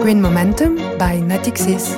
Green Momentum by Natixis.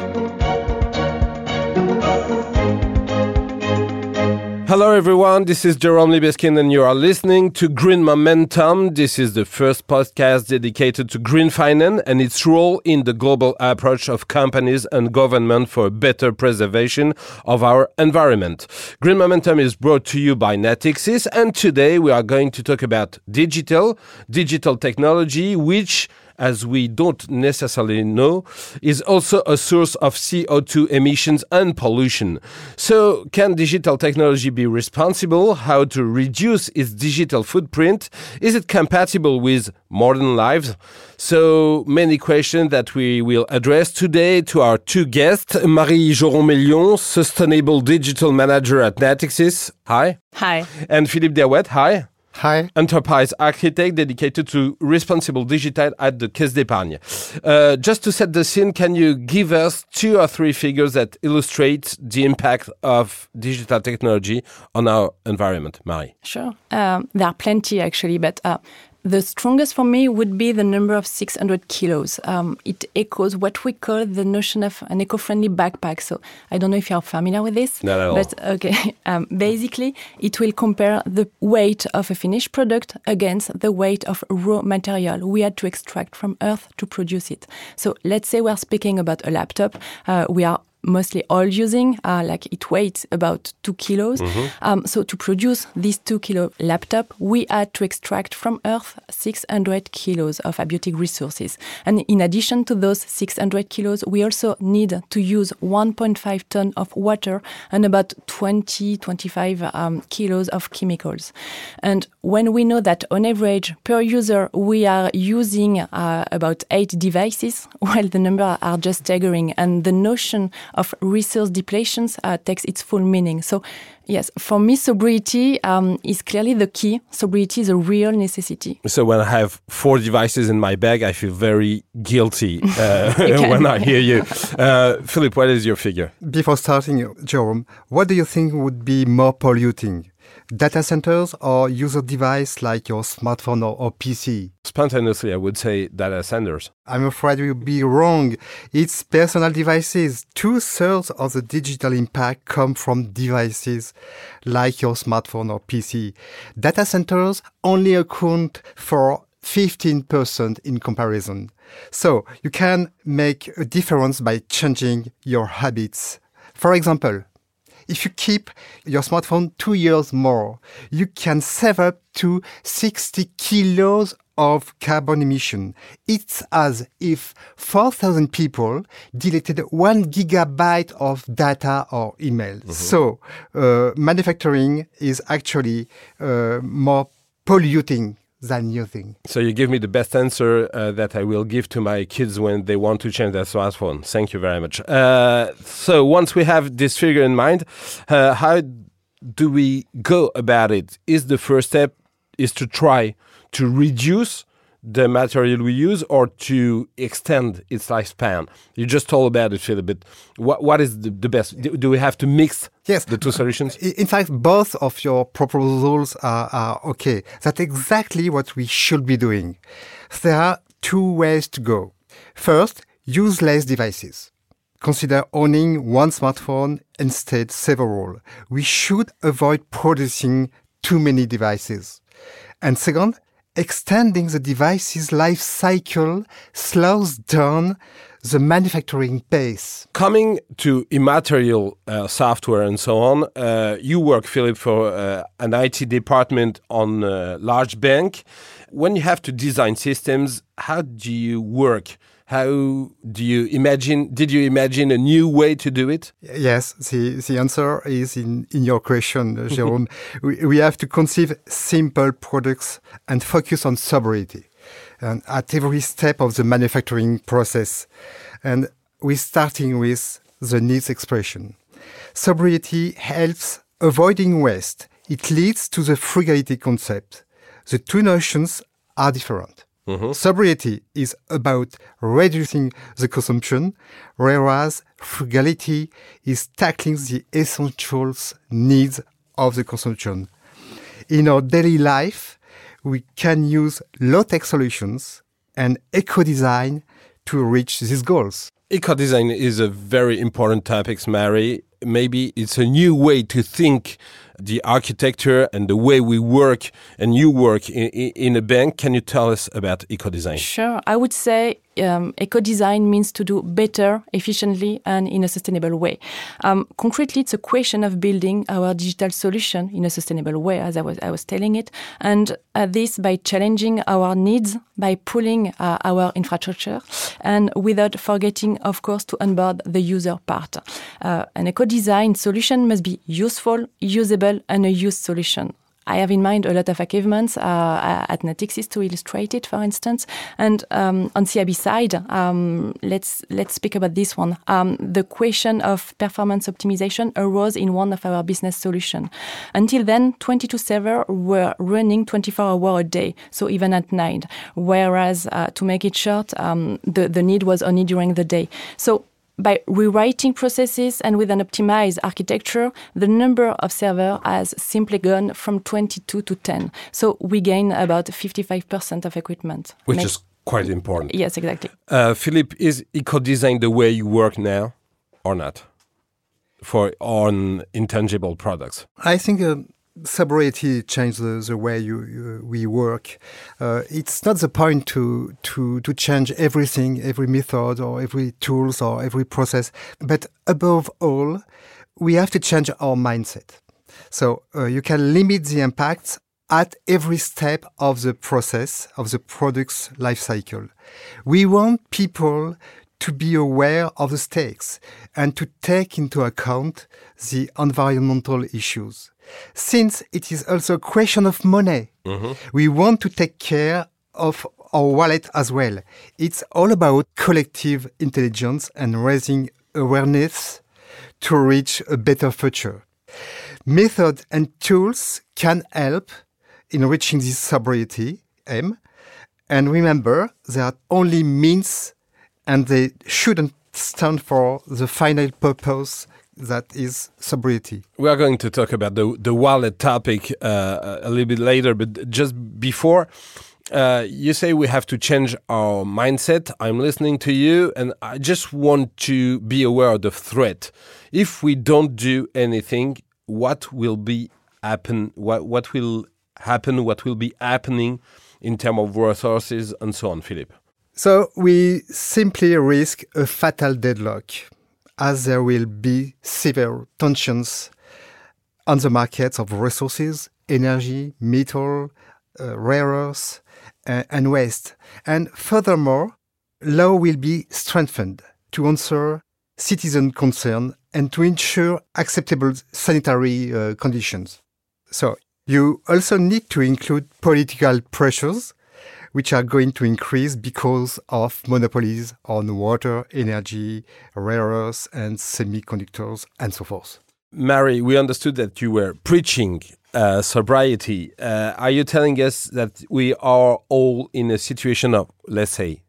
Hello, everyone. This is Jerome Libeskin, and you are listening to Green Momentum. This is the first podcast dedicated to green finance and its role in the global approach of companies and government for better preservation of our environment. Green Momentum is brought to you by Natixis, and today we are going to talk about digital, digital technology, which as we don't necessarily know, is also a source of CO2 emissions and pollution. So, can digital technology be responsible? How to reduce its digital footprint? Is it compatible with modern lives? So, many questions that we will address today to our two guests Marie Joron Million, Sustainable Digital Manager at Natixis. Hi. Hi. And Philippe Derouet. Hi. Hi. Enterprise architect dedicated to responsible digital at the Caisse d'Epargne. Uh, just to set the scene, can you give us two or three figures that illustrate the impact of digital technology on our environment, Marie? Sure. Um, there are plenty actually, but uh, the strongest for me would be the number of 600 kilos. Um, it echoes what we call the notion of an eco-friendly backpack. So I don't know if you're familiar with this. Not at all. But okay, um, basically, it will compare the weight of a finished product against the weight of raw material we had to extract from Earth to produce it. So let's say we're speaking about a laptop. Uh, we are mostly oil using, uh, like it weighs about two kilos. Um, so to produce this two kilo laptop, we had to extract from Earth 600 kilos of abiotic resources. And in addition to those 600 kilos, we also need to use 1.5 ton of water and about 20, 25 um, kilos of chemicals. And when we know that on average per user, we are using uh, about eight devices, well, the number are just staggering. And the notion of resource depletions uh, takes its full meaning. So, yes, for me, sobriety um, is clearly the key. Sobriety is a real necessity. So when I have four devices in my bag, I feel very guilty uh, when I hear you. Uh, Philippe, what is your figure? Before starting, Jerome, what do you think would be more polluting? Data centers or user device like your smartphone or, or PC? Spontaneously, I would say data centers. I'm afraid you'll be wrong. It's personal devices. Two thirds of the digital impact come from devices like your smartphone or PC. Data centers only account for 15% in comparison. So you can make a difference by changing your habits. For example, if you keep your smartphone two years more, you can save up to 60 kilos of carbon emission. It's as if 4,000 people deleted one gigabyte of data or emails. So, uh, manufacturing is actually uh, more polluting than using. So you give me the best answer uh, that I will give to my kids when they want to change their smartphone. Thank you very much. Uh, so once we have this figure in mind, uh, how do we go about it? Is the first step is to try to reduce the material we use or to extend its lifespan? You just told about it, Philip. But what what is the, the best? Do, do we have to mix Yes. the two uh, solutions? In fact, both of your proposals are, are okay. That's exactly what we should be doing. There are two ways to go. First, use less devices. Consider owning one smartphone instead several. We should avoid producing too many devices. And second, extending the device's life cycle slows down the manufacturing pace. Coming to immaterial uh, software and so on, uh, you work, Philip, for uh, an IT department on a large bank. When you have to design systems, how do you work? How do you imagine? Did you imagine a new way to do it? Yes, the, the answer is in, in your question, uh, Jérôme. we, we have to conceive simple products and focus on sobriety and at every step of the manufacturing process. And we're starting with the needs expression. Sobriety helps avoiding waste. It leads to the frugality concept. The two notions are different. Mm-hmm. Sobriety is about reducing the consumption, whereas frugality is tackling the essentials needs of the consumption. In our daily life, we can use low-tech solutions and eco-design to reach these goals. Eco design is a very important topic, Mary. Maybe it's a new way to think the architecture and the way we work and you work in, in a bank. Can you tell us about eco design? Sure. I would say um, eco design means to do better, efficiently, and in a sustainable way. Um, concretely, it's a question of building our digital solution in a sustainable way, as I was, I was telling it, and uh, this by challenging our needs, by pulling uh, our infrastructure, and without forgetting, of course, to onboard the user part. Uh, an eco design solution must be useful, usable, and a used solution. I have in mind a lot of achievements uh, at Natixis to illustrate it, for instance. And um, on CIB side, um, let's let's speak about this one. Um, the question of performance optimization arose in one of our business solutions. Until then, 22 servers were running 24 hours a day, so even at night. Whereas, uh, to make it short, um, the the need was only during the day. So by rewriting processes and with an optimized architecture, the number of servers has simply gone from 22 to 10. So we gain about 55% of equipment. Which Make is quite important. Yes, exactly. Uh, Philippe, is eco design the way you work now or not for on intangible products? I think. Uh, sobriety changed the, the way you, you, we work. Uh, it's not the point to, to, to change everything, every method or every tools or every process, but above all, we have to change our mindset. So uh, you can limit the impact at every step of the process of the product's life cycle. We want people to be aware of the stakes and to take into account the environmental issues since it is also a question of money. Mm-hmm. We want to take care of our wallet as well. It's all about collective intelligence and raising awareness to reach a better future. Methods and tools can help in reaching this sobriety aim. And remember, they are only means and they shouldn't stand for the final purpose that is sobriety. We are going to talk about the the wallet topic uh, a little bit later, but just before. Uh, you say we have to change our mindset. I'm listening to you, and I just want to be aware of the threat. If we don't do anything, what will be happen? What what will happen? What will be happening in terms of resources and so on, Philip? So we simply risk a fatal deadlock as there will be severe tensions on the markets of resources, energy, metal, uh, rare earths, uh, and waste. And furthermore, law will be strengthened to answer citizen concern and to ensure acceptable sanitary uh, conditions. So you also need to include political pressures which are going to increase because of monopolies on water, energy, rare earths, and semiconductors, and so forth. Mary, we understood that you were preaching uh, sobriety. Uh, are you telling us that we are all in a situation of, let's say,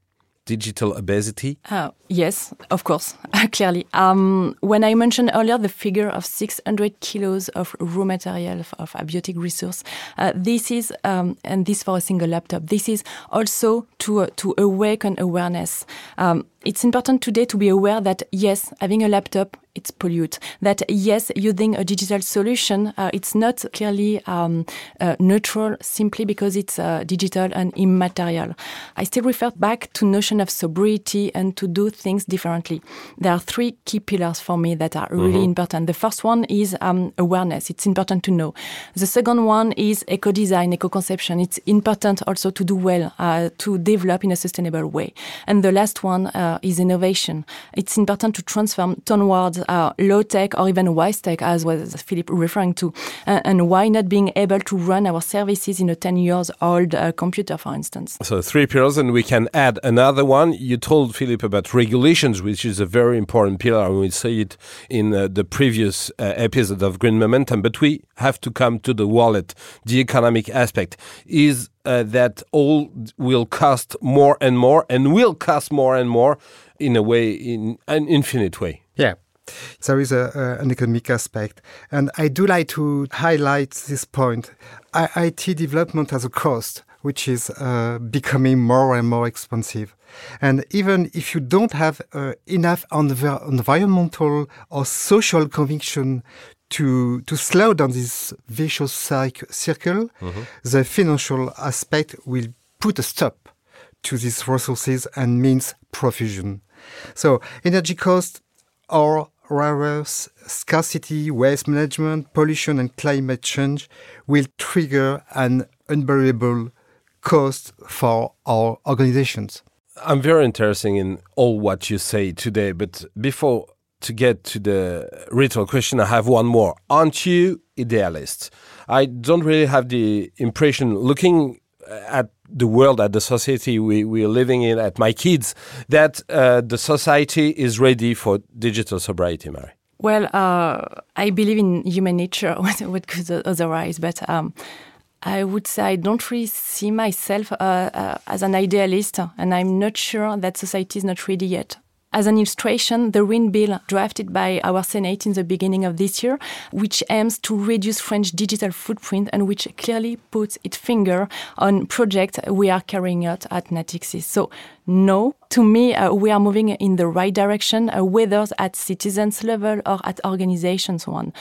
digital obesity? Uh, yes, of course, clearly. Um, when I mentioned earlier the figure of 600 kilos of raw material of, of abiotic resource, uh, this is, um, and this for a single laptop, this is also to, uh, to awaken awareness. Um, it's important today to be aware that yes, having a laptop it's pollute. That yes, using a digital solution, uh, it's not clearly um, uh, neutral simply because it's uh, digital and immaterial. I still refer back to notion of sobriety and to do things differently. There are three key pillars for me that are really mm-hmm. important. The first one is um, awareness. It's important to know. The second one is eco design, eco conception. It's important also to do well, uh, to develop in a sustainable way. And the last one uh, is innovation. It's important to transform towards uh, low tech or even wise tech, as was Philip referring to, uh, and why not being able to run our services in a 10 years old uh, computer, for instance. So three pillars, and we can add another one. You told Philip about regulations, which is a very important pillar, and we say it in uh, the previous uh, episode of Green Momentum. But we have to come to the wallet, the economic aspect. Is uh, that all will cost more and more and will cost more and more in a way, in an infinite way. Yeah. There is a, uh, an economic aspect. And I do like to highlight this point. I IT development has a cost which is uh, becoming more and more expensive. And even if you don't have uh, enough env- environmental or social conviction to to slow down this vicious circle, mm-hmm. the financial aspect will put a stop to these resources and means profusion. So energy costs are rather scarcity, waste management, pollution, and climate change will trigger an unbearable cost for our organizations. I'm very interested in all what you say today, but before to get to the ritual question, I have one more. Aren't you idealist? I don't really have the impression, looking at the world, at the society we, we are living in, at my kids, that uh, the society is ready for digital sobriety, Mary. Well, uh, I believe in human nature, what could otherwise, but um, I would say I don't really see myself uh, uh, as an idealist, and I'm not sure that society is not ready yet. As an illustration, the Green Bill drafted by our Senate in the beginning of this year, which aims to reduce French digital footprint and which clearly puts its finger on projects we are carrying out at Natixis. So no, to me, uh, we are moving in the right direction, uh, whether at citizens level or at organizations one.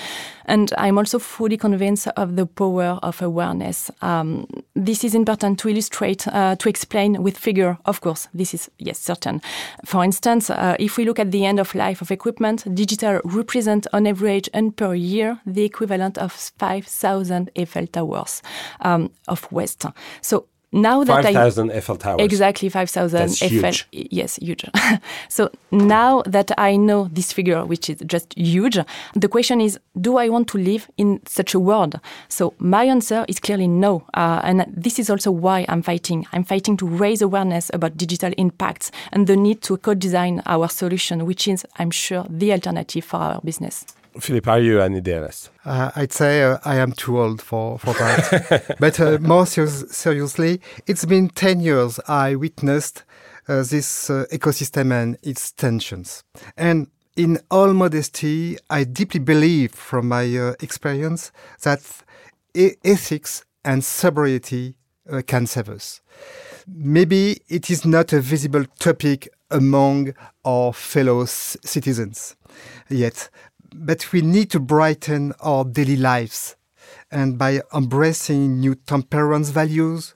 And I'm also fully convinced of the power of awareness. Um, this is important to illustrate, uh, to explain with figure. Of course, this is yes certain. For instance, uh, if we look at the end of life of equipment, digital represent on average and per year the equivalent of 5,000 Eiffel towers um, of waste. So now that 5,000 Eiffel Towers. Exactly, 5,000 Eiffel. Huge. Yes, huge. so now that I know this figure, which is just huge, the question is do I want to live in such a world? So my answer is clearly no. Uh, and this is also why I'm fighting. I'm fighting to raise awareness about digital impacts and the need to co design our solution, which is, I'm sure, the alternative for our business. Philippe, are you an idealist? Uh, I'd say uh, I am too old for, for that. but uh, more ser seriously, it's been 10 years I witnessed uh, this uh, ecosystem and its tensions. And in all modesty, I deeply believe from my uh, experience that e ethics and sobriety can save us. Maybe it is not a visible topic among our fellow citizens yet, but we need to brighten our daily lives and by embracing new temperance values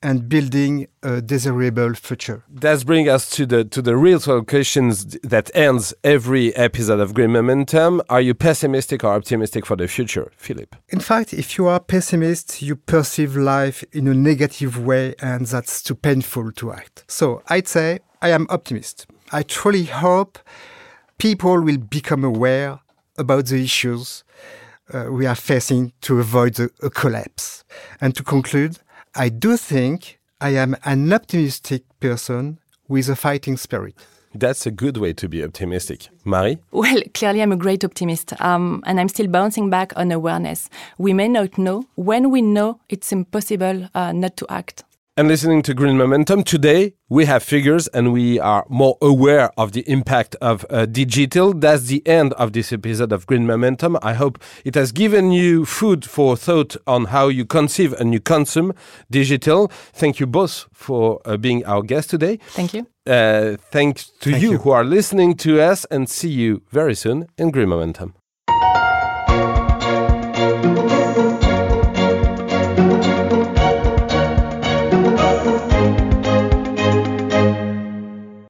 and building a desirable future. That brings us to the to the real questions that ends every episode of Green Momentum. Are you pessimistic or optimistic for the future, Philip? In fact, if you are pessimist, you perceive life in a negative way, and that's too painful to act. So I'd say I am optimist. I truly hope people will become aware about the issues uh, we are facing to avoid the, a collapse. And to conclude, I do think I am an optimistic person with a fighting spirit. That's a good way to be optimistic. Marie? Well, clearly, I'm a great optimist, um, and I'm still bouncing back on awareness. We may not know. When we know, it's impossible uh, not to act and listening to Green Momentum. Today, we have figures and we are more aware of the impact of uh, digital. That's the end of this episode of Green Momentum. I hope it has given you food for thought on how you conceive and you consume digital. Thank you both for uh, being our guest today. Thank you. Uh, thanks to Thank you, you who are listening to us and see you very soon in Green Momentum.